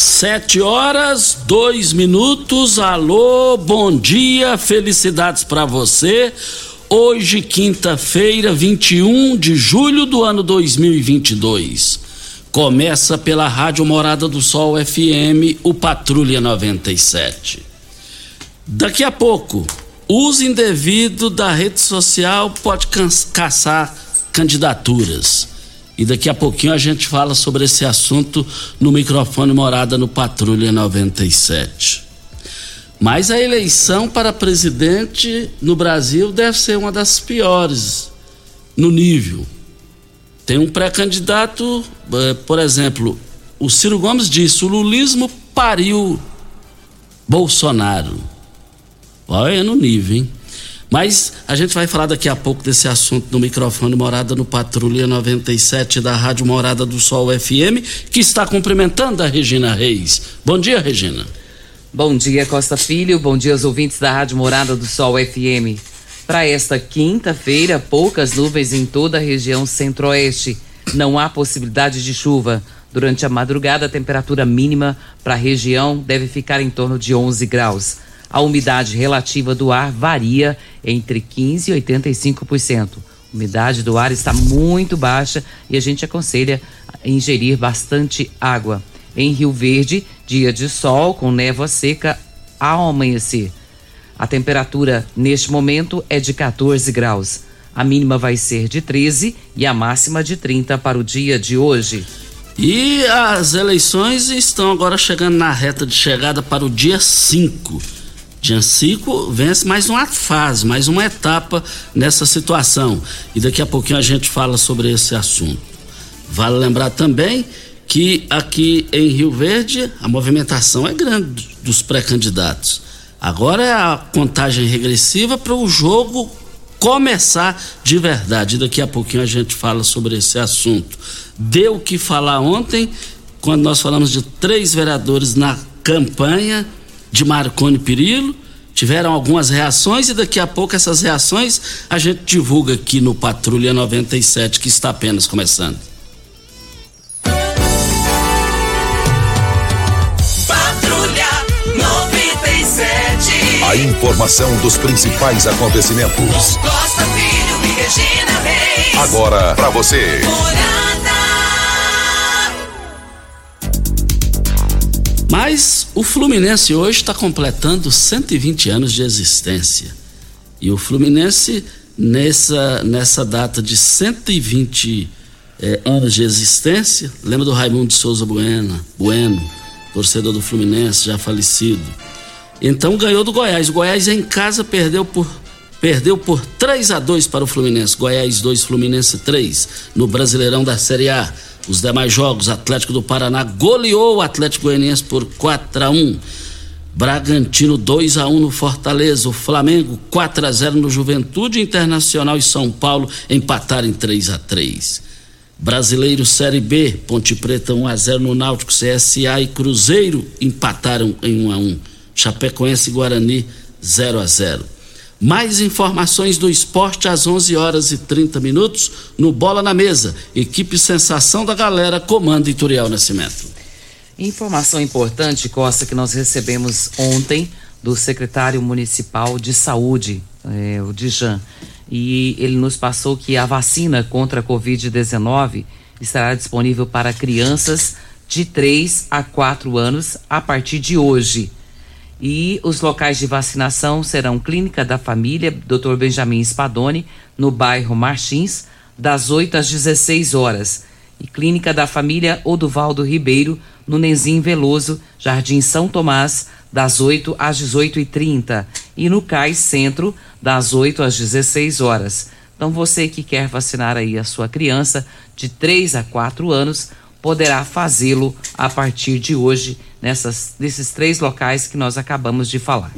Sete horas, dois minutos. Alô, bom dia, felicidades para você. Hoje, quinta-feira, 21 de julho do ano 2022. Começa pela Rádio Morada do Sol FM, o Patrulha 97. Daqui a pouco, uso indevido da rede social pode caçar candidaturas. E daqui a pouquinho a gente fala sobre esse assunto no microfone Morada no Patrulha 97. Mas a eleição para presidente no Brasil deve ser uma das piores no nível. Tem um pré-candidato, eh, por exemplo, o Ciro Gomes disse: o lulismo pariu Bolsonaro. Olha no nível, hein? Mas a gente vai falar daqui a pouco desse assunto no microfone Morada no Patrulha 97 da Rádio Morada do Sol FM, que está cumprimentando a Regina Reis. Bom dia, Regina. Bom dia, Costa Filho. Bom dia aos ouvintes da Rádio Morada do Sol FM. Para esta quinta-feira, poucas nuvens em toda a região centro-oeste. Não há possibilidade de chuva. Durante a madrugada, a temperatura mínima para a região deve ficar em torno de 11 graus a umidade relativa do ar varia entre 15% e 85%. A umidade do ar está muito baixa e a gente aconselha ingerir bastante água. Em Rio Verde, dia de sol com névoa seca ao amanhecer. A temperatura neste momento é de 14 graus. A mínima vai ser de 13 e a máxima de 30 para o dia de hoje. E as eleições estão agora chegando na reta de chegada para o dia 5. Jancico vence mais uma fase, mais uma etapa nessa situação. E daqui a pouquinho a gente fala sobre esse assunto. Vale lembrar também que aqui em Rio Verde a movimentação é grande dos pré-candidatos. Agora é a contagem regressiva para o jogo começar de verdade. E daqui a pouquinho a gente fala sobre esse assunto. Deu o que falar ontem, quando nós falamos de três vereadores na campanha de Marconi Perillo. Tiveram algumas reações e daqui a pouco essas reações a gente divulga aqui no Patrulha 97, que está apenas começando. Patrulha 97. A informação dos principais acontecimentos. Costa Filho e Regina Reis. Agora para você. Mas o Fluminense hoje está completando 120 anos de existência. E o Fluminense, nessa, nessa data de 120 eh, anos de existência, lembra do Raimundo de Souza Bueno, bueno, torcedor do Fluminense, já falecido. Então ganhou do Goiás. O Goiás em casa perdeu por perdeu por 3 a 2 para o Fluminense. Goiás 2, Fluminense 3, no Brasileirão da Série A. Os demais jogos, Atlético do Paraná goleou o Atlético Goianiense por 4 a 1. Bragantino 2 a 1 no Fortaleza, o Flamengo 4 a 0 no Juventude Internacional e São Paulo empataram em 3 a 3. Brasileiro Série B, Ponte Preta 1 a 0 no Náutico, CSA e Cruzeiro empataram em 1 a 1. Chapecoense e Guarani 0 a 0. Mais informações do esporte às 11 horas e 30 minutos no Bola na Mesa. Equipe Sensação da Galera, comando Ituriel Nascimento. Informação importante, Costa, que nós recebemos ontem do secretário municipal de saúde, é, o Dijan. E ele nos passou que a vacina contra a Covid-19 estará disponível para crianças de 3 a 4 anos a partir de hoje. E os locais de vacinação serão Clínica da Família, Dr. Benjamin Spadoni, no bairro Martins, das 8 às 16 horas. E Clínica da Família Oduvaldo Ribeiro, no Nenzim Veloso, Jardim São Tomás, das 8 às 18 e 30 E no CAIS Centro, das 8 às 16 horas. Então você que quer vacinar aí a sua criança de 3 a 4 anos, poderá fazê-lo a partir de hoje nessas, nesses três locais que nós acabamos de falar.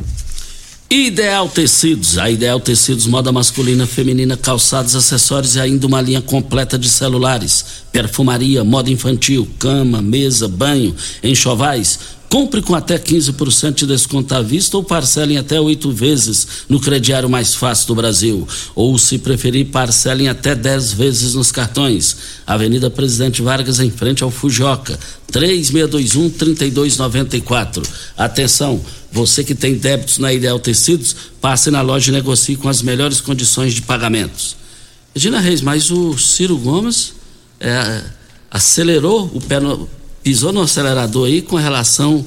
Ideal Tecidos, a Ideal Tecidos, moda masculina, feminina, calçados, acessórios e ainda uma linha completa de celulares, perfumaria, moda infantil, cama, mesa, banho, enxovais. Compre com até 15% de desconto à vista ou parcele em até oito vezes no crediário mais fácil do Brasil. Ou, se preferir, parcele em até 10 vezes nos cartões. Avenida Presidente Vargas, em frente ao Fujoca. 3621-3294. Atenção! Você que tem débitos na Ideal Tecidos, passe na loja e negocie com as melhores condições de pagamentos. Regina Reis, mas o Ciro Gomes é, acelerou o pé no, pisou no acelerador aí com relação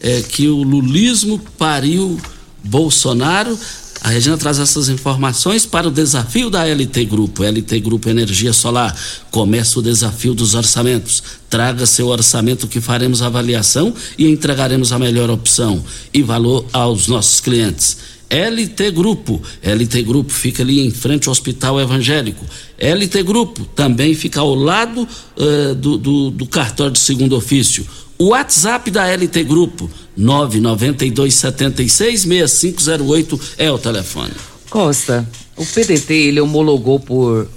é, que o lulismo pariu Bolsonaro. A Regina traz essas informações para o desafio da LT Grupo. LT Grupo Energia Solar. Começa o desafio dos orçamentos. Traga seu orçamento que faremos avaliação e entregaremos a melhor opção e valor aos nossos clientes. LT Grupo. LT Grupo fica ali em frente ao Hospital Evangélico. LT Grupo também fica ao lado uh, do, do, do cartório de segundo ofício. O WhatsApp da LT Grupo, 992766508 é o telefone. Costa, o PDT ele homologou por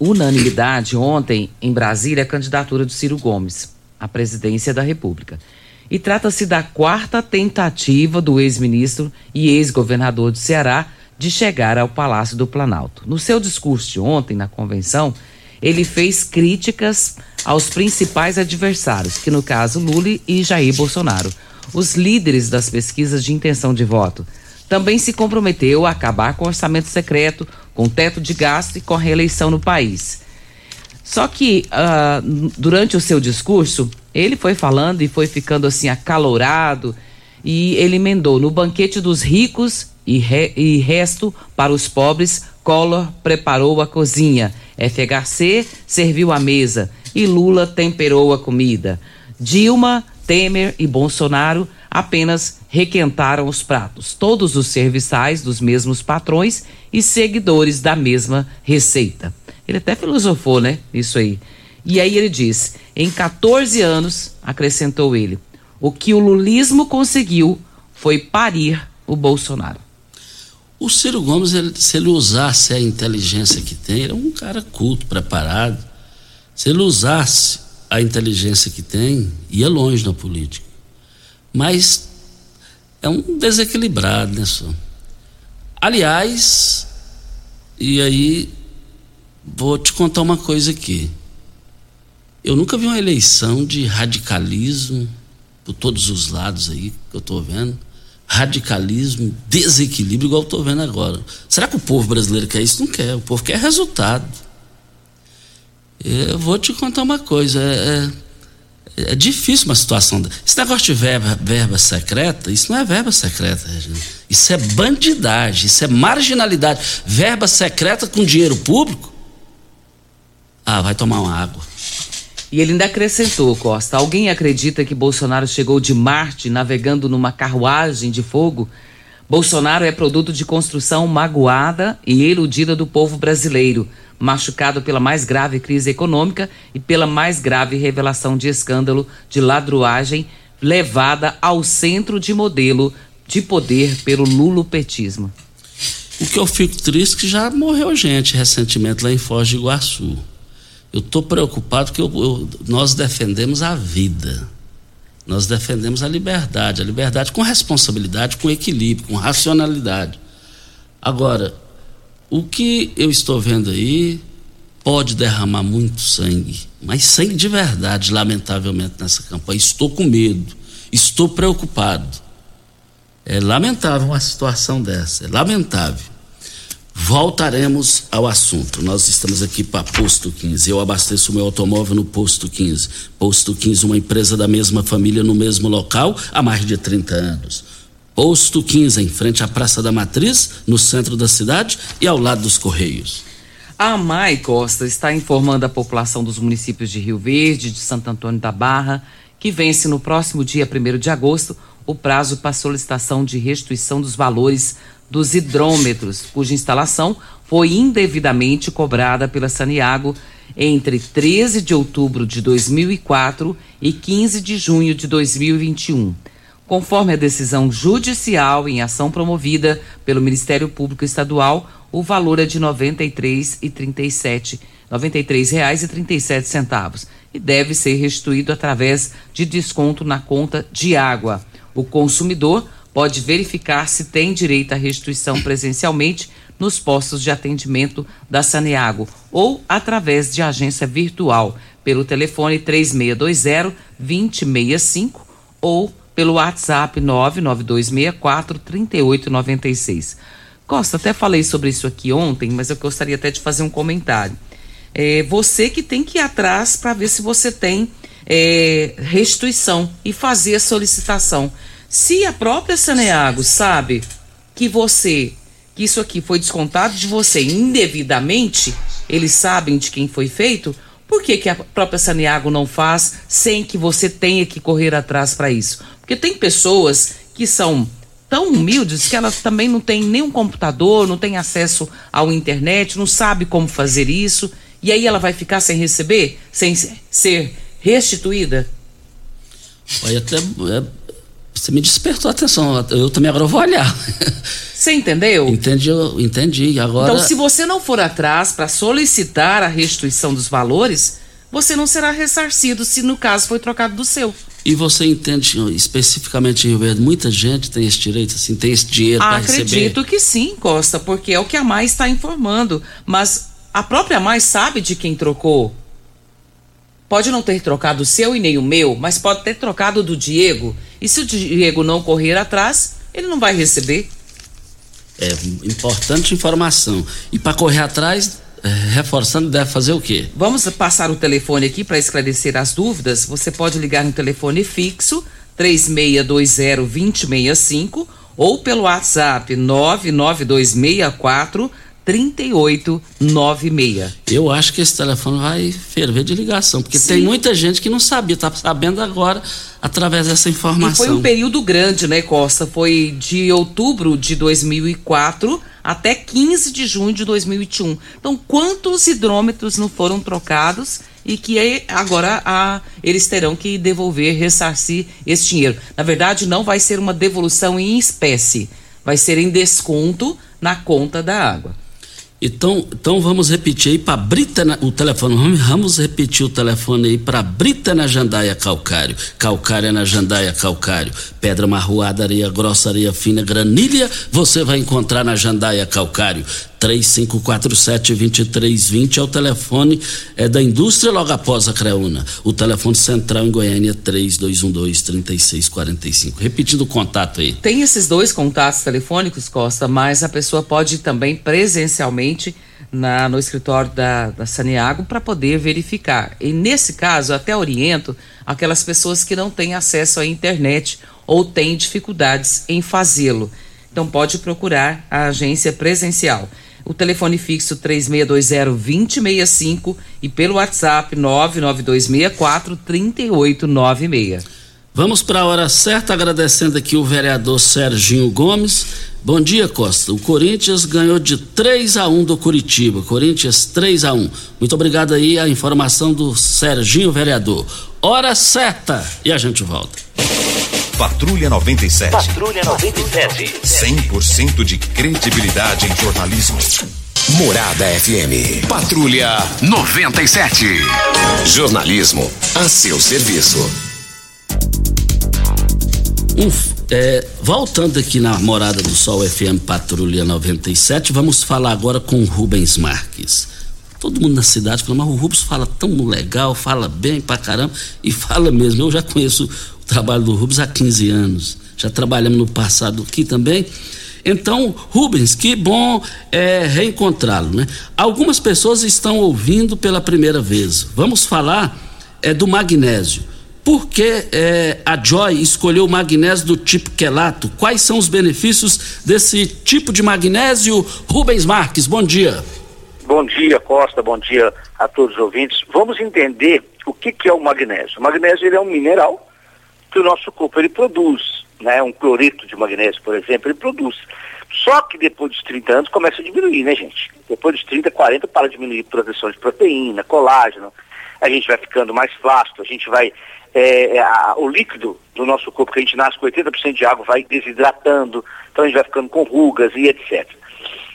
unanimidade ontem em Brasília a candidatura do Ciro Gomes à presidência da República. E trata-se da quarta tentativa do ex-ministro e ex-governador do Ceará de chegar ao Palácio do Planalto. No seu discurso de ontem na convenção, ele fez críticas aos principais adversários, que no caso Lula e Jair Bolsonaro, os líderes das pesquisas de intenção de voto. Também se comprometeu a acabar com o orçamento secreto, com teto de gasto e com a reeleição no país. Só que uh, durante o seu discurso, ele foi falando e foi ficando assim acalorado e ele emendou no banquete dos ricos e, re, e resto para os pobres, Collor preparou a cozinha. FHC serviu a mesa e Lula temperou a comida. Dilma, Temer e Bolsonaro apenas requentaram os pratos. Todos os serviçais dos mesmos patrões e seguidores da mesma receita. Ele até filosofou, né? Isso aí. E aí ele diz: em 14 anos, acrescentou ele, o que o lulismo conseguiu foi parir o Bolsonaro. O Ciro Gomes, ele, se ele usasse a inteligência que tem, ele é um cara culto, preparado. Se ele usasse a inteligência que tem, ia longe na política. Mas é um desequilibrado, né, só? Aliás, e aí vou te contar uma coisa aqui. Eu nunca vi uma eleição de radicalismo por todos os lados aí que eu estou vendo radicalismo, desequilíbrio, igual estou vendo agora. Será que o povo brasileiro quer isso? Não quer. O povo quer resultado. Eu vou te contar uma coisa. É, é, é difícil uma situação. Esse negócio de verba, verba secreta, isso não é verba secreta. Isso é bandidagem, isso é marginalidade. Verba secreta com dinheiro público? Ah, vai tomar uma água. E ele ainda acrescentou, Costa: alguém acredita que Bolsonaro chegou de Marte navegando numa carruagem de fogo? Bolsonaro é produto de construção magoada e iludida do povo brasileiro, machucado pela mais grave crise econômica e pela mais grave revelação de escândalo de ladruagem levada ao centro de modelo de poder pelo lulopetismo. O que eu fico triste é que já morreu gente recentemente lá em Foz de Iguaçu. Eu estou preocupado porque eu, eu, nós defendemos a vida. Nós defendemos a liberdade. A liberdade com responsabilidade, com equilíbrio, com racionalidade. Agora, o que eu estou vendo aí pode derramar muito sangue, mas sangue de verdade, lamentavelmente, nessa campanha. Estou com medo, estou preocupado. É lamentável uma situação dessa, é lamentável. Voltaremos ao assunto. Nós estamos aqui para Posto 15. Eu abasteço meu automóvel no Posto 15. Posto 15, uma empresa da mesma família no mesmo local há mais de 30 anos. Posto 15, em frente à Praça da Matriz, no centro da cidade e ao lado dos Correios. A Mai Costa está informando a população dos municípios de Rio Verde, de Santo Antônio da Barra, que vence no próximo dia 1 de agosto o prazo para solicitação de restituição dos valores dos hidrômetros, cuja instalação foi indevidamente cobrada pela Saniago entre 13 de outubro de 2004 e 15 de junho de 2021. Conforme a decisão judicial em ação promovida pelo Ministério Público Estadual, o valor é de R$ 93,37 R$ 93,37 e deve ser restituído através de desconto na conta de água. O consumidor pode verificar se tem direito à restituição presencialmente nos postos de atendimento da Saneago ou através de agência virtual pelo telefone 3620 2065 ou pelo WhatsApp 99264 3896. Costa, até falei sobre isso aqui ontem, mas eu gostaria até de fazer um comentário. É você que tem que ir atrás para ver se você tem é, restituição e fazer a solicitação. Se a própria Saneago sabe que você, que isso aqui foi descontado de você indevidamente, eles sabem de quem foi feito, por que, que a própria Saneago não faz sem que você tenha que correr atrás para isso? Porque tem pessoas que são tão humildes que elas também não têm nenhum computador, não têm acesso à internet, não sabe como fazer isso, e aí ela vai ficar sem receber, sem ser restituída? Olha, até é, você me despertou a atenção. Eu também agora vou olhar. Você entendeu? Entendi, entendi. Agora... Então, se você não for atrás para solicitar a restituição dos valores, você não será ressarcido se no caso foi trocado do seu. E você entende especificamente em Rio Verde, muita gente tem esse direito, assim, tem esse dinheiro para receber? Acredito que sim, Costa, porque é o que a mais está informando. Mas a própria mais sabe de quem trocou. Pode não ter trocado o seu e nem o meu, mas pode ter trocado do Diego. E se o Diego não correr atrás, ele não vai receber. É importante informação. E para correr atrás, reforçando, deve fazer o quê? Vamos passar o telefone aqui para esclarecer as dúvidas. Você pode ligar no telefone fixo 3620-2065 ou pelo WhatsApp 99264 3896. Eu acho que esse telefone vai ferver de ligação, porque Sim. tem muita gente que não sabia, está sabendo agora através dessa informação. E foi um período grande, né, Costa? Foi de outubro de 2004 até 15 de junho de 2021. Então, quantos hidrômetros não foram trocados e que agora a, eles terão que devolver, ressarcir esse dinheiro? Na verdade, não vai ser uma devolução em espécie, vai ser em desconto na conta da água. Então, então vamos repetir aí para Brita o telefone. Vamos repetir o telefone aí para Brita na Jandaia Calcário. Calcária na Jandaia Calcário. Pedra marroada, areia grossa, areia fina, granilha, você vai encontrar na Jandaia Calcário. 3547-2320 é o telefone é da indústria logo após a Creuna. O telefone central em Goiânia é 3212-3645. Repetindo o contato aí. Tem esses dois contatos telefônicos, Costa, mas a pessoa pode ir também presencialmente na, no escritório da, da Saniago para poder verificar. E nesse caso, até oriento aquelas pessoas que não têm acesso à internet ou têm dificuldades em fazê-lo. Então pode procurar a agência presencial o telefone fixo 3620-2065 e pelo WhatsApp 99264 3896. Vamos para a hora certa, agradecendo aqui o vereador Serginho Gomes. Bom dia, Costa. O Corinthians ganhou de 3 a 1 do Curitiba. Corinthians 3 a 1. Muito obrigado aí a informação do Serginho vereador. Hora certa e a gente volta. Patrulha 97. Patrulha 97. 100% de credibilidade em jornalismo. Morada FM. Patrulha 97. Jornalismo a seu serviço. Um, é, voltando aqui na Morada do Sol FM Patrulha 97, vamos falar agora com Rubens Marques. Todo mundo na cidade fala, mas o Rubens fala tão legal, fala bem pra caramba, e fala mesmo. Eu já conheço trabalho do Rubens há 15 anos. Já trabalhamos no passado aqui também. Então, Rubens, que bom é, reencontrá-lo, né? Algumas pessoas estão ouvindo pela primeira vez. Vamos falar é, do magnésio. Por que é, a Joy escolheu o magnésio do tipo quelato? Quais são os benefícios desse tipo de magnésio? Rubens Marques, bom dia. Bom dia, Costa, bom dia a todos os ouvintes. Vamos entender o que, que é o magnésio. O magnésio ele é um mineral que o nosso corpo ele produz, né? Um cloreto de magnésio, por exemplo, ele produz. Só que depois dos 30 anos começa a diminuir, né, gente? Depois dos 30, 40 para diminuir produção de proteína, colágeno, a gente vai ficando mais flácido, a gente vai é, é, a, o líquido do nosso corpo, que a gente nasce com 80% de água, vai desidratando, então a gente vai ficando com rugas e etc.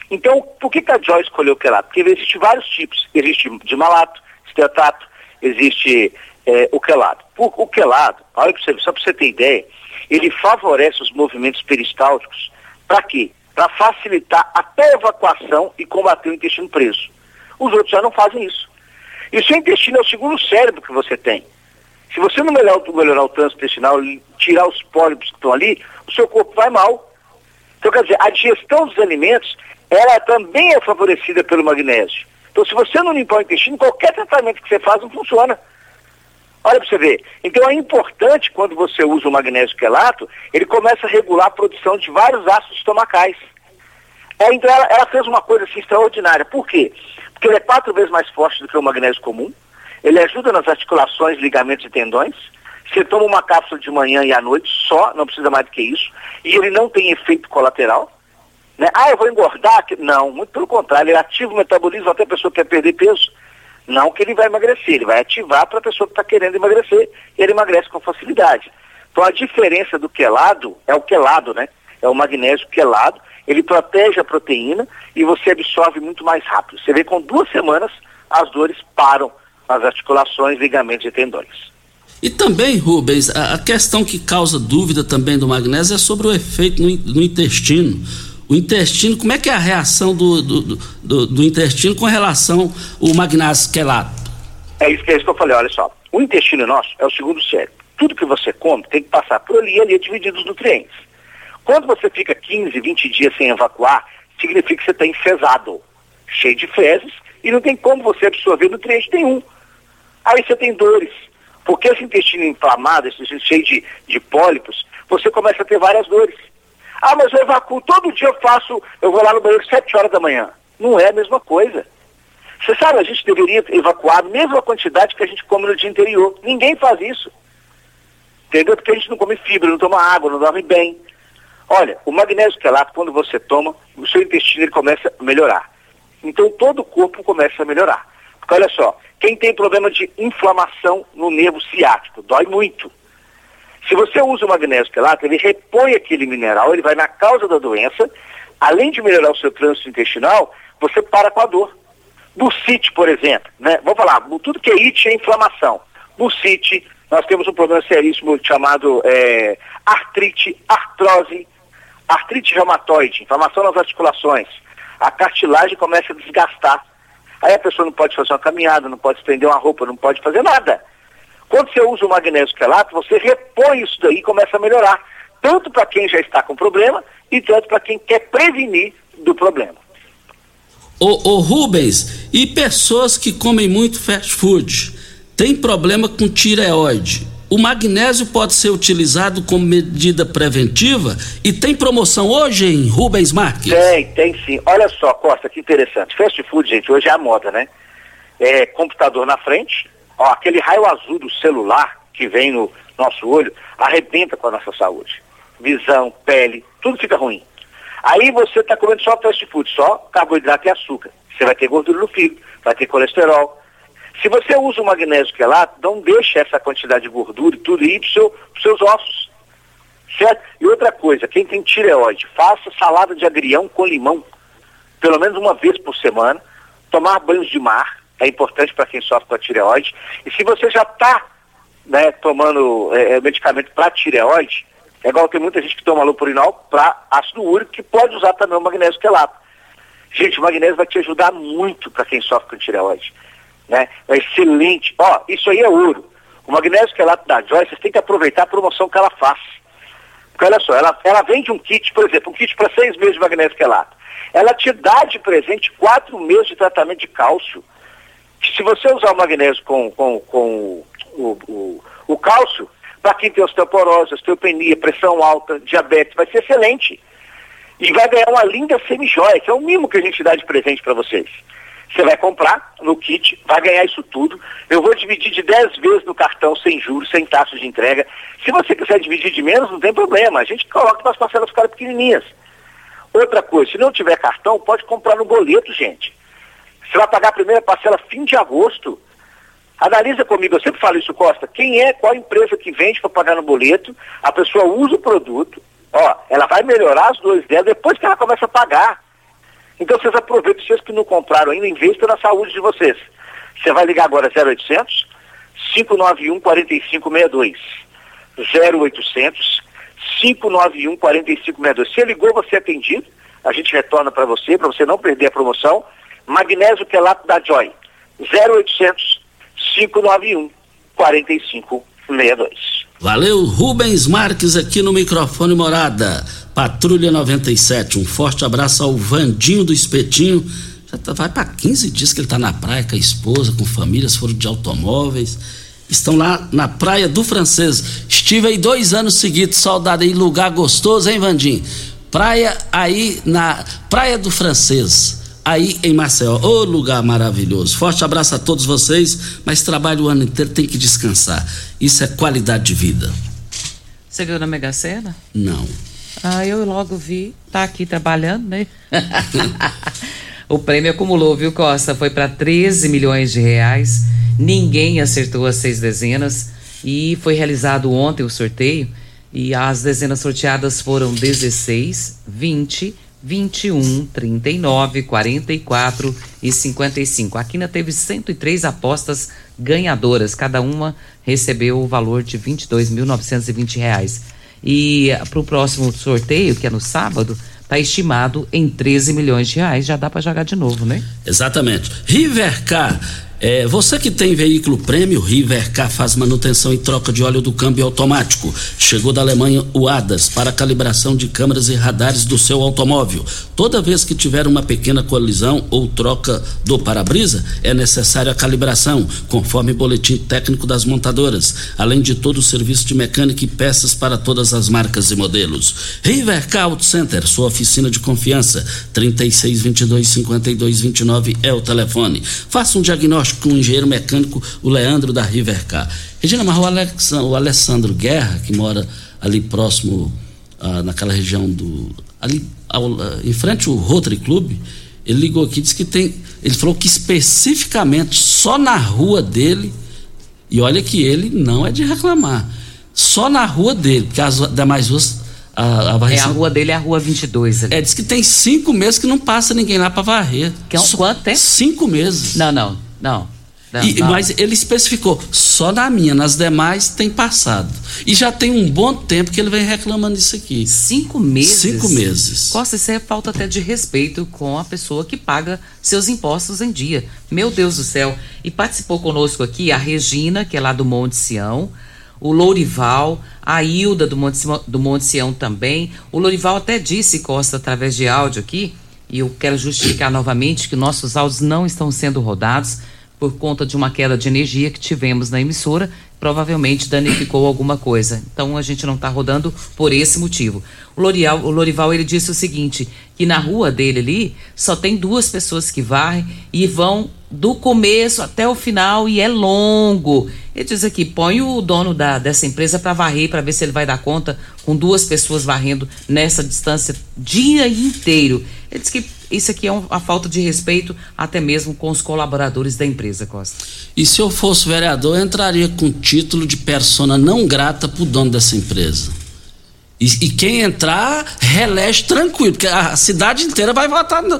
Então, por que, que a Joy escolheu o quelato? Porque existem vários tipos. Existe de malato, esteatato, existe é, o quelato. Por, o quelato, olha você, só para você ter ideia, ele favorece os movimentos peristálticos. Para quê? Para facilitar até a evacuação e combater o intestino preso. Os outros já não fazem isso. E o seu intestino é o segundo cérebro que você tem. Se você não melhorar, melhorar o trânsito intestinal, tirar os pólipos que estão ali, o seu corpo vai mal. Então, quer dizer, a digestão dos alimentos, ela também é favorecida pelo magnésio. Então, se você não limpar o intestino, qualquer tratamento que você faz não funciona. Olha para você ver. Então, é importante, quando você usa o magnésio quelato, ele começa a regular a produção de vários ácidos estomacais. É, então, ela, ela fez uma coisa assim extraordinária. Por quê? Porque ele é quatro vezes mais forte do que o magnésio comum. Ele ajuda nas articulações, ligamentos e tendões. Você toma uma cápsula de manhã e à noite só, não precisa mais do que isso. E ele não tem efeito colateral. Né? Ah, eu vou engordar? Não, muito pelo contrário, ele ativa o metabolismo até a pessoa que quer perder peso. Não que ele vai emagrecer, ele vai ativar para a pessoa que está querendo emagrecer e ele emagrece com facilidade. Então a diferença do quelado é o quelado, né? É o magnésio quelado, ele protege a proteína e você absorve muito mais rápido. Você vê com duas semanas as dores param nas articulações, ligamentos e tendões. E também, Rubens, a, questão que causa dúvida também do magnésio é sobre o efeito no, no intestino. O intestino, como é que é a reação do, do, do, do intestino com relação ao magnésio quelato? É isso, é isso que eu falei, olha só. O intestino nosso é o segundo cérebro. Tudo que você come tem que passar por ali e ali é dividido os nutrientes. Quando você fica 15, 20 dias sem evacuar, significa que você está enfesado, cheio de fezes, e não tem como você absorver nutriente nenhum. Aí você tem dores. Porque esse intestino inflamado, esse intestino cheio de, de pólipos, você começa a ter várias dores. Ah, mas eu evacuo, todo dia eu faço, eu vou lá no banheiro 7 horas da manhã. Não é a mesma coisa. Você sabe, a gente deveria evacuar a mesma quantidade que a gente come no dia anterior. Ninguém faz isso. Entendeu? Porque a gente não come fibra, não toma água, não dorme bem. Olha, o magnésio quelato, quando você toma, o seu intestino ele começa a melhorar. Então todo o corpo começa a melhorar. Porque olha só, quem tem problema de inflamação no nervo ciático, dói muito. Se você usa o magnésio quelato, ele repõe aquele mineral, ele vai na causa da doença, além de melhorar o seu trânsito intestinal, você para com a dor. Bursite, por exemplo, né? Vamos falar, tudo que é it é inflamação. Bursite, nós temos um problema seríssimo chamado é, artrite, artrose, artrite reumatoide, inflamação nas articulações. A cartilagem começa a desgastar. Aí a pessoa não pode fazer uma caminhada, não pode estender uma roupa, não pode fazer nada. Quando você usa o magnésio quelato, você repõe isso daí e começa a melhorar. Tanto para quem já está com problema e tanto para quem quer prevenir do problema. Ô, ô Rubens, e pessoas que comem muito fast food, tem problema com tireoide? O magnésio pode ser utilizado como medida preventiva e tem promoção hoje em Rubens Marques? Tem, tem sim. Olha só, Costa, que interessante. Fast food, gente, hoje é a moda, né? É computador na frente, ó, aquele raio azul do celular que vem no nosso olho arrebenta com a nossa saúde. Visão, pele, tudo fica ruim. Aí você está comendo só fast food, só carboidrato e açúcar. Você vai ter gordura no fígado, vai ter colesterol, se você usa o magnésio quelato, não deixe essa quantidade de gordura e tudo ir para seu, os seus ossos. Certo? E outra coisa, quem tem tireoide, faça salada de agrião com limão, pelo menos uma vez por semana. Tomar banhos de mar é importante para quem sofre com a tireoide. E se você já está né, tomando é, é medicamento para tireoide, é igual tem muita gente que toma lopurinol para ácido úrico, que pode usar também o magnésio quelato. Gente, o magnésio vai te ajudar muito para quem sofre com tireoide né? É excelente. Ó, isso aí é ouro. O magnésio quelato da Joyce, vocês têm que aproveitar a promoção que ela faz. Porque olha só, ela, ela vende um kit, por exemplo, um kit para seis meses de magnésio quelato. Ela te dá de presente quatro meses de tratamento de cálcio. Se você usar o magnésio com, com, com o, o, o cálcio, para quem tem osteoporose, osteopenia, pressão alta, diabetes, vai ser excelente. E vai ganhar uma linda semijóia, que é o mimo que a gente dá de presente para vocês. Você vai comprar no kit, vai ganhar isso tudo. Eu vou dividir de 10 vezes no cartão, sem juros, sem taxa de entrega. Se você quiser dividir de menos, não tem problema. A gente coloca para as parcelas ficarem pequenininhas. Outra coisa, se não tiver cartão, pode comprar no boleto, gente. Você vai pagar a primeira parcela fim de agosto. Analisa comigo, eu sempre falo isso, Costa, quem é, qual empresa que vende para pagar no boleto, a pessoa usa o produto, ó, ela vai melhorar as dores dela depois que ela começa a pagar. Então vocês aproveitam, vocês que não compraram ainda, investam na saúde de vocês. Você vai ligar agora 0800 591 4562. 0800 591 4562. Se ligou, você é atendido, a gente retorna para você, para você não perder a promoção. Magnésio quelato da Joy. 0800 591 4562. Valeu, Rubens Marques aqui no microfone Morada. Patrulha 97. Um forte abraço ao Vandinho do Espetinho. Já tá, vai para 15 dias que ele tá na praia com a esposa, com famílias, foram de automóveis. Estão lá na Praia do Francês. Estive aí dois anos seguidos, saudade aí, lugar gostoso, hein, Vandinho? Praia aí na Praia do Francês aí em Maceió. Ô lugar maravilhoso. Forte abraço a todos vocês, mas trabalho o ano inteiro, tem que descansar. Isso é qualidade de vida. Você ganhou na Mega Sena? Não. Ah, eu logo vi. Tá aqui trabalhando, né? o prêmio acumulou, viu, Costa? Foi para 13 milhões de reais. Ninguém acertou as seis dezenas. E foi realizado ontem o sorteio. E as dezenas sorteadas foram 16, 20, 21, 39, 44 e 55. A Quina teve 103 apostas ganhadoras, cada uma recebeu o valor de 22.920 reais. E para o próximo sorteio, que é no sábado, está estimado em 13 milhões de reais. Já dá para jogar de novo, né? Exatamente. Rivercar é, você que tem veículo prêmio, Rivercar faz manutenção e troca de óleo do câmbio automático. Chegou da Alemanha o ADAS para calibração de câmeras e radares do seu automóvel. Toda vez que tiver uma pequena colisão ou troca do para-brisa, é necessária a calibração, conforme boletim técnico das montadoras, além de todo o serviço de mecânica e peças para todas as marcas e modelos. Rivercar Auto Center, sua oficina de confiança, 3622 5229 é o telefone. Faça um diagnóstico com o engenheiro mecânico, o Leandro da Rivercar. Regina, mas o Alexandre, o Alessandro Guerra, que mora ali próximo, ah, naquela região do. ali ao, ah, em frente ao Rotary Club, ele ligou aqui e disse que tem. Ele falou que especificamente só na rua dele, e olha que ele não é de reclamar, só na rua dele, porque as demais ruas a, a varrição. É, a rua dele é a rua 22. Ali. É, diz que tem cinco meses que não passa ninguém lá para varrer. Que é um, quanto tempo? Cinco meses. Não, não. Não. Não, e, não. Mas ele especificou, só na minha, nas demais tem passado. E já tem um bom tempo que ele vem reclamando disso aqui. Cinco meses? Cinco meses. Costa, isso é falta até de respeito com a pessoa que paga seus impostos em dia. Meu Deus do céu. E participou conosco aqui a Regina, que é lá do Monte Sião, o Lourival, a Hilda do Monte, do Monte Sião também. O Lourival até disse, Costa, através de áudio aqui, e eu quero justificar novamente que nossos áudios não estão sendo rodados por conta de uma queda de energia que tivemos na emissora, provavelmente danificou alguma coisa. Então a gente não está rodando por esse motivo. O, o Lorival ele disse o seguinte, que na rua dele ali só tem duas pessoas que varrem e vão do começo até o final e é longo. Ele diz aqui, põe o dono da, dessa empresa para varrer, para ver se ele vai dar conta com duas pessoas varrendo nessa distância dia inteiro. Ele diz que isso aqui é uma falta de respeito até mesmo com os colaboradores da empresa, Costa. E se eu fosse vereador, eu entraria com título de persona não grata para o dono dessa empresa. E, e, quem entrar, relege tranquilo, porque a cidade inteira vai votar, no,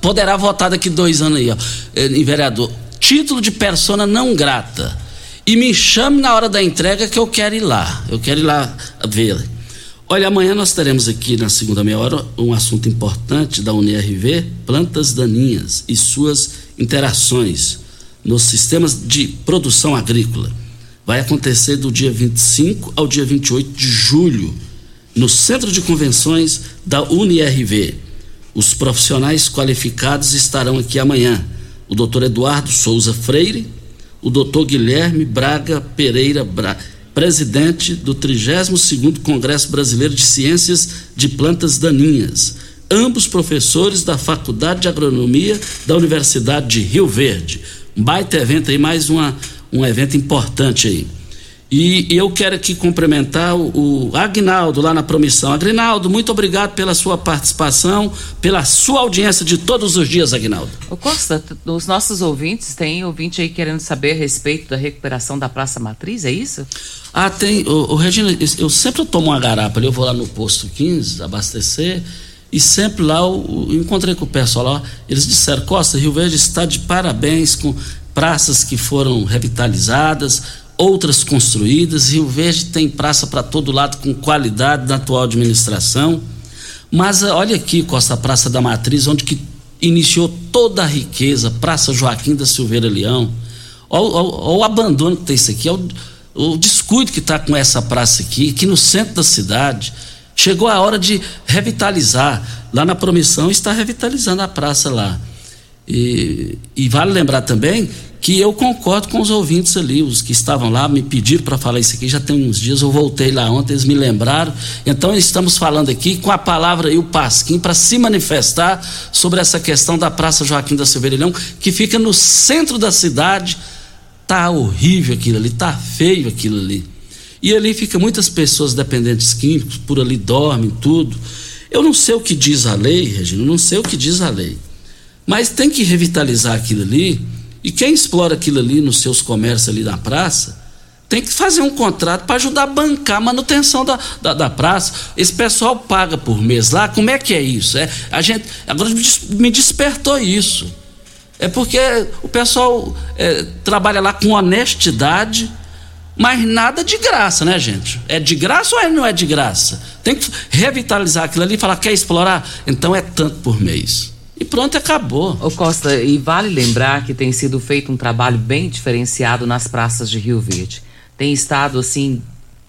poderá votar daqui dois anos aí, ó, eh, em vereador. Título de persona não grata. E me chame na hora da entrega que eu quero ir lá. Eu quero ir lá ver. Olha, amanhã nós teremos aqui na segunda meia hora um assunto importante da UNIRV, plantas daninhas e suas interações nos sistemas de produção agrícola. Vai acontecer do dia 25 ao dia 28 de julho, no Centro de Convenções da UNIRV. Os profissionais qualificados estarão aqui amanhã. O doutor Eduardo Souza Freire, o doutor Guilherme Braga Pereira Braga presidente do 32º Congresso Brasileiro de Ciências de Plantas Daninhas, ambos professores da Faculdade de Agronomia da Universidade de Rio Verde. Um baita evento aí, mais uma, um evento importante aí. E eu quero aqui cumprimentar o, o Agnaldo lá na Promissão. Agnaldo, muito obrigado pela sua participação, pela sua audiência de todos os dias, Agnaldo. O Costa, os nossos ouvintes, tem ouvinte aí querendo saber a respeito da recuperação da Praça Matriz, é isso? Ah, tem. O, o Regina, eu sempre tomo uma garapa ali, eu vou lá no posto 15 abastecer. E sempre lá eu, eu encontrei com o pessoal lá, eles disseram, Costa, Rio Verde está de parabéns com praças que foram revitalizadas, outras construídas. Rio Verde tem praça para todo lado com qualidade da atual administração. Mas eh, olha aqui, Costa Praça da Matriz, onde que iniciou toda a riqueza, Praça Joaquim da Silveira Leão. Olha o abandono que tem isso aqui, olha o, o descuido que está com essa praça aqui, aqui no centro da cidade. Chegou a hora de revitalizar. Lá na Promissão está revitalizando a praça lá. E, e vale lembrar também que eu concordo com os ouvintes ali, os que estavam lá, me pediram para falar isso aqui, já tem uns dias, eu voltei lá ontem, eles me lembraram. Então estamos falando aqui com a palavra e o Pasquim para se manifestar sobre essa questão da Praça Joaquim da Silveira que fica no centro da cidade. Tá horrível aquilo ali, tá feio aquilo ali. E ali fica muitas pessoas dependentes químicos, por ali dormem, tudo. Eu não sei o que diz a lei, Regina, não sei o que diz a lei. Mas tem que revitalizar aquilo ali e quem explora aquilo ali nos seus comércios ali na praça, tem que fazer um contrato para ajudar a bancar a manutenção da, da, da, praça. Esse pessoal paga por mês lá, como é que é isso? É, a gente, agora me despertou isso. É porque o pessoal é, trabalha lá com honestidade, mas nada de graça, né, gente? É de graça ou é, não é de graça? Tem que revitalizar aquilo ali e falar, quer explorar? Então é tanto por mês. E pronto, acabou. Ô Costa, e vale lembrar que tem sido feito um trabalho bem diferenciado nas praças de Rio Verde. Tem estado assim,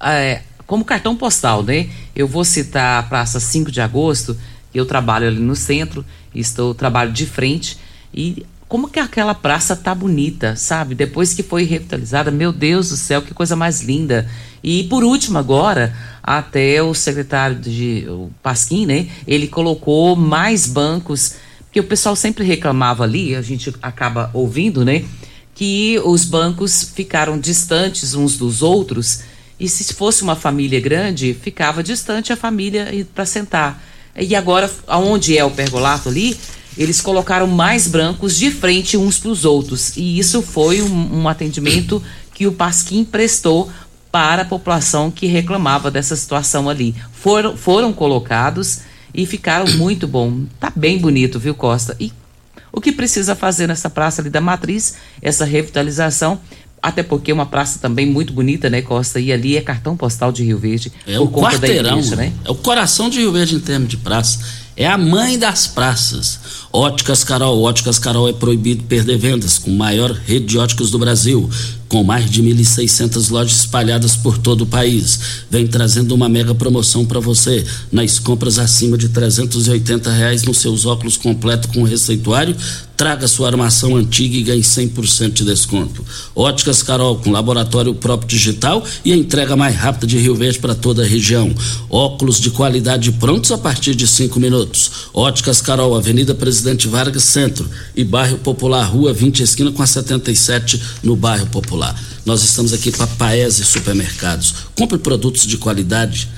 é, como cartão postal, né? Eu vou citar a Praça 5 de Agosto, eu trabalho ali no centro, estou trabalho de frente e como que aquela praça tá bonita, sabe? Depois que foi revitalizada, meu Deus do céu, que coisa mais linda. E por último agora, até o secretário de o Pasquim, né? Ele colocou mais bancos porque o pessoal sempre reclamava ali, a gente acaba ouvindo, né? Que os bancos ficaram distantes uns dos outros e se fosse uma família grande, ficava distante a família para sentar. E agora, aonde é o pergolato ali, eles colocaram mais brancos de frente uns para os outros. E isso foi um, um atendimento que o Pasquim prestou para a população que reclamava dessa situação ali. Foram, foram colocados e ficaram muito bom. Tá bem bonito, viu, Costa? E o que precisa fazer nessa praça ali da Matriz, essa revitalização, até porque é uma praça também muito bonita, né, Costa? E ali é cartão postal de Rio Verde. É o quarteirão, igreja, né? É o coração de Rio Verde em termos de praça. É a mãe das praças. Óticas Carol. Óticas Carol é proibido perder vendas com maior rede de óticas do Brasil com mais de 1.600 lojas espalhadas por todo o país. Vem trazendo uma mega promoção para você nas compras acima de 380 reais nos seus óculos completo com receituário. Traga sua armação antiga e ganhe 100% de desconto. Óticas Carol, com laboratório próprio digital e a entrega mais rápida de Rio Verde para toda a região. Óculos de qualidade prontos a partir de cinco minutos. Óticas Carol, Avenida Presidente Vargas Centro e Bairro Popular, Rua 20, esquina com a 77, no Bairro Popular. Nós estamos aqui para Paese Supermercados. Compre produtos de qualidade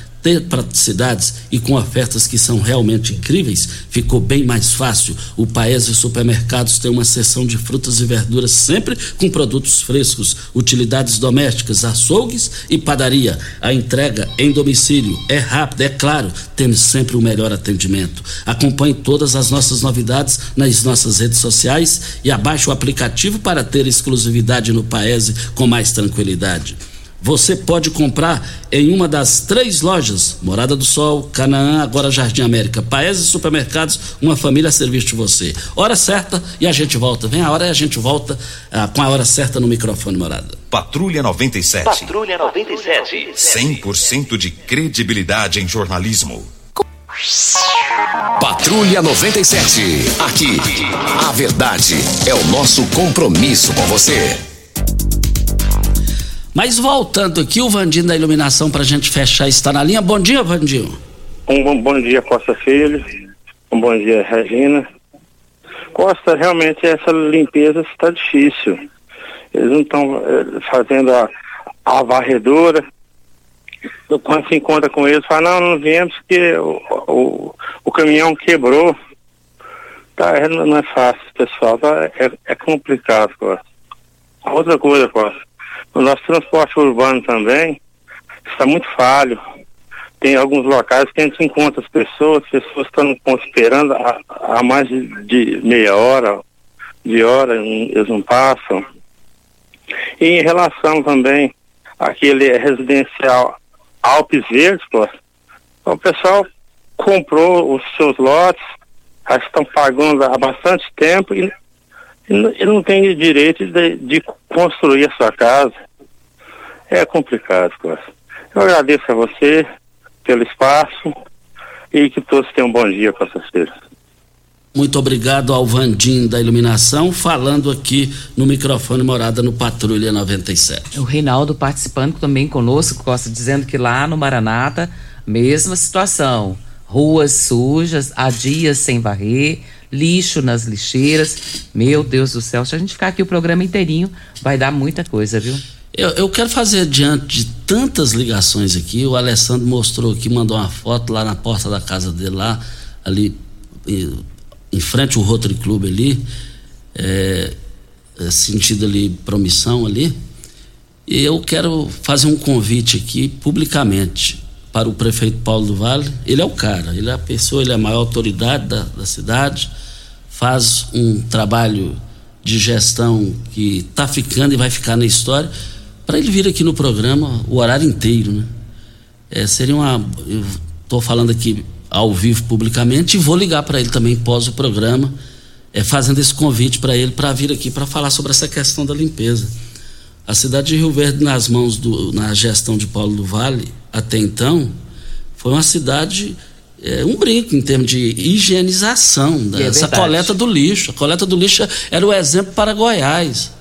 praticidades e com ofertas que são realmente incríveis, ficou bem mais fácil. O Paese Supermercados tem uma seção de frutas e verduras sempre com produtos frescos, utilidades domésticas, açougues e padaria. A entrega em domicílio é rápida, é claro, temos sempre o melhor atendimento. Acompanhe todas as nossas novidades nas nossas redes sociais e abaixe o aplicativo para ter exclusividade no Paese com mais tranquilidade. Você pode comprar em uma das três lojas: Morada do Sol, Canaã, agora Jardim América, Paese Supermercados, uma família a serviço de você. Hora certa e a gente volta. Vem a hora e a gente volta ah, com a hora certa no microfone, Morada. Patrulha 97. Patrulha 97. 100% de credibilidade em jornalismo. Patrulha 97. Aqui, a verdade é o nosso compromisso com você. Mas voltando aqui, o Vandinho da Iluminação para a gente fechar está na linha. Bom dia, Vandinho. Um bom, bom dia, Costa Filho. Um bom dia, Regina. Costa, realmente essa limpeza está difícil. Eles não estão eh, fazendo a, a varredora. Eu, quando se encontra com eles, fala, não, não viemos porque o, o, o caminhão quebrou. Tá, é, não é fácil, pessoal, tá, é, é complicado, Costa. Outra coisa, Costa, o nosso transporte urbano também está muito falho. Tem alguns locais que a gente encontra as pessoas, as pessoas estão esperando há, mais de, meia hora, de hora, eles não passam. E em relação também àquele residencial Alpes Verdes, o pessoal comprou os seus lotes, já estão pagando há bastante tempo e, e não tem direito de, de, construir a sua casa. É complicado, Costa. Eu agradeço a você pelo espaço e que todos tenham um bom dia, Costa-feira. Muito obrigado ao Vandim da Iluminação, falando aqui no microfone Morada no Patrulha 97. O Reinaldo participando também conosco, Costa, dizendo que lá no Maranata, mesma situação ruas sujas, há dias sem varrer, lixo nas lixeiras. Meu Deus do céu, se a gente ficar aqui o programa inteirinho, vai dar muita coisa, viu? Eu, eu quero fazer diante de tantas ligações aqui. O Alessandro mostrou aqui, mandou uma foto lá na porta da casa dele, lá, ali em, frente ao Rotary Club ali, é, é, sentido ali promissão ali. E eu quero fazer um convite aqui publicamente para o prefeito Paulo do Vale. Ele é o cara, ele é a pessoa, ele é a maior autoridade da, da cidade, faz um trabalho de gestão que está ficando e vai ficar na história, para ele vir aqui no programa o horário inteiro, né? É, seria uma. Estou falando aqui ao vivo publicamente e vou ligar para ele também pós o programa, é, fazendo esse convite para ele para vir aqui para falar sobre essa questão da limpeza. A cidade de Rio Verde, nas mãos do, na gestão de Paulo do Vale, até então, foi uma cidade, é, um brinco em termos de higienização dessa é coleta do lixo. A coleta do lixo era o exemplo para Goiás.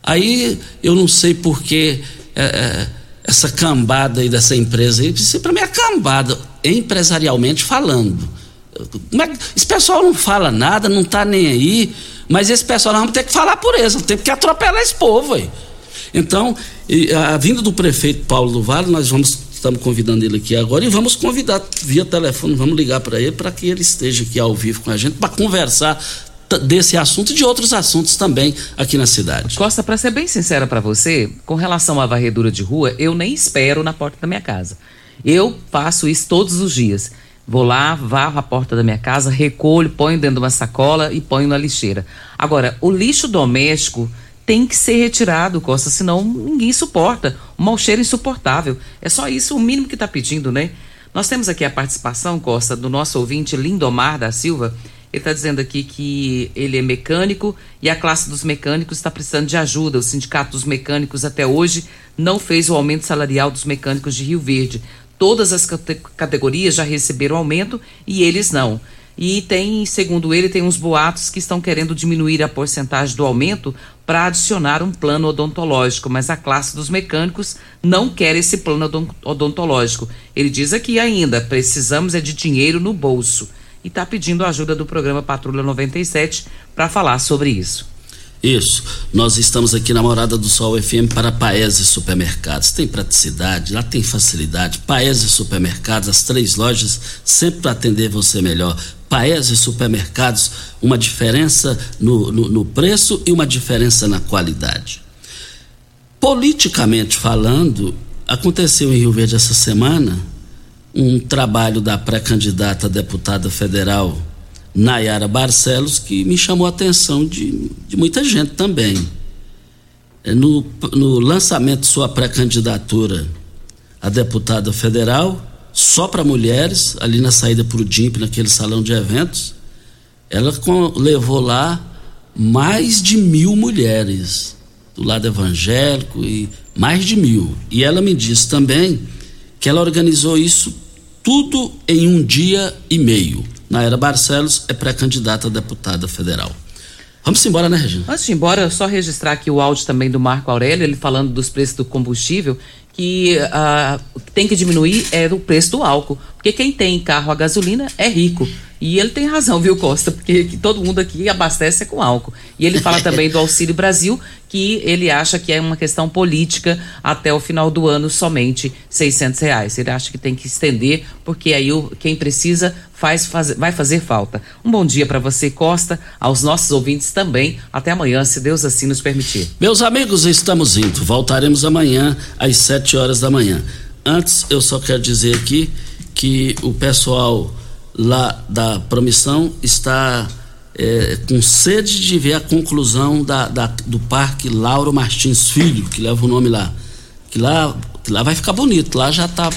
Aí eu não sei por que é, é, essa cambada aí dessa empresa aí, isso para mim é cambada, empresarialmente falando. É, esse pessoal não fala nada, não está nem aí, mas esse pessoal nós vamos ter que falar por eles, tem que atropelar esse povo aí. Então, a vinda do prefeito Paulo do Vale, nós vamos estamos convidando ele aqui agora e vamos convidar via telefone, vamos ligar para ele para que ele esteja aqui ao vivo com a gente para conversar desse assunto e de outros assuntos também aqui na cidade. Costa, para ser bem sincera para você, com relação à varredura de rua, eu nem espero na porta da minha casa. Eu faço isso todos os dias. Vou lá, varro a porta da minha casa, recolho, ponho dentro de uma sacola e ponho na lixeira. Agora, o lixo doméstico tem que ser retirado, Costa, senão ninguém suporta. Um mau cheiro insuportável. É só isso o mínimo que está pedindo, né? Nós temos aqui a participação, Costa, do nosso ouvinte Lindomar da Silva. Ele está dizendo aqui que ele é mecânico e a classe dos mecânicos está precisando de ajuda. O Sindicato dos Mecânicos até hoje não fez o aumento salarial dos mecânicos de Rio Verde. Todas as categorias já receberam aumento e eles não. E tem, segundo ele, tem uns boatos que estão querendo diminuir a porcentagem do aumento para adicionar um plano odontológico, mas a classe dos mecânicos não quer esse plano odontológico. Ele diz aqui ainda: precisamos é de dinheiro no bolso. E está pedindo a ajuda do programa Patrulha 97 para falar sobre isso. Isso. Nós estamos aqui na Morada do Sol FM para Paese Supermercados. Tem praticidade, lá tem facilidade. Paese Supermercados, as três lojas sempre para atender você melhor. Paese Supermercados, uma diferença no, no, no preço e uma diferença na qualidade. Politicamente falando, aconteceu em Rio Verde essa semana um trabalho da pré-candidata a deputada federal Nayara Barcelos que me chamou a atenção de, de muita gente também. É, no, no lançamento de sua pré-candidatura a deputada federal, só para mulheres, ali na saída para o DIMP, naquele salão de eventos, ela com, levou lá mais de mil mulheres do lado evangélico e mais de mil. E ela me disse também que ela organizou isso tudo em um dia e meio. Naira Barcelos é pré-candidata a deputada federal. Vamos embora, né, Regina? Antes de ir embora, só registrar aqui o áudio também do Marco Aurélio, ele falando dos preços do combustível, que uh, tem que diminuir é o preço do álcool. Porque quem tem carro a gasolina é rico. E ele tem razão, viu, Costa? Porque todo mundo aqui abastece com álcool. E ele fala também do Auxílio Brasil, que ele acha que é uma questão política até o final do ano somente 600 reais. Ele acha que tem que estender, porque aí o, quem precisa faz, faz, vai fazer falta. Um bom dia para você, Costa, aos nossos ouvintes também. Até amanhã, se Deus assim nos permitir. Meus amigos, estamos indo. Voltaremos amanhã às 7 horas da manhã. Antes, eu só quero dizer aqui o pessoal lá da promissão está é, com sede de ver a conclusão da, da, do Parque Lauro Martins Filho, que leva o nome lá. Que lá, que lá vai ficar bonito, lá já está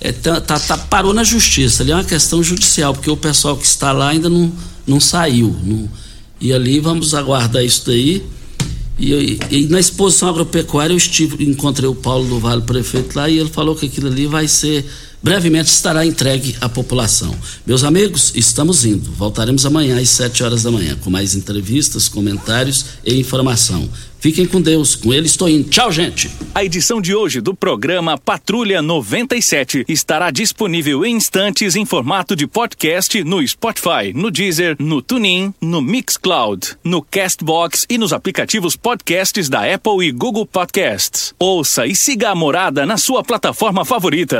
é, tá, tá, tá, parou na justiça, ali é uma questão judicial, porque o pessoal que está lá ainda não, não saiu. Não, e ali vamos aguardar isso daí. E, e, e, na exposição agropecuária eu estive, encontrei o Paulo do Vale, prefeito lá, e ele falou que aquilo ali vai ser brevemente estará entregue à população. Meus amigos, estamos indo. Voltaremos amanhã às 7 horas da manhã com mais entrevistas, comentários e informação. Fiquem com Deus, com ele estou indo. Tchau, gente. A edição de hoje do programa Patrulha 97 estará disponível em instantes em formato de podcast no Spotify, no Deezer, no TuneIn, no Mixcloud, no Castbox e nos aplicativos podcasts da Apple e Google Podcasts. Ouça e siga a morada na sua plataforma favorita.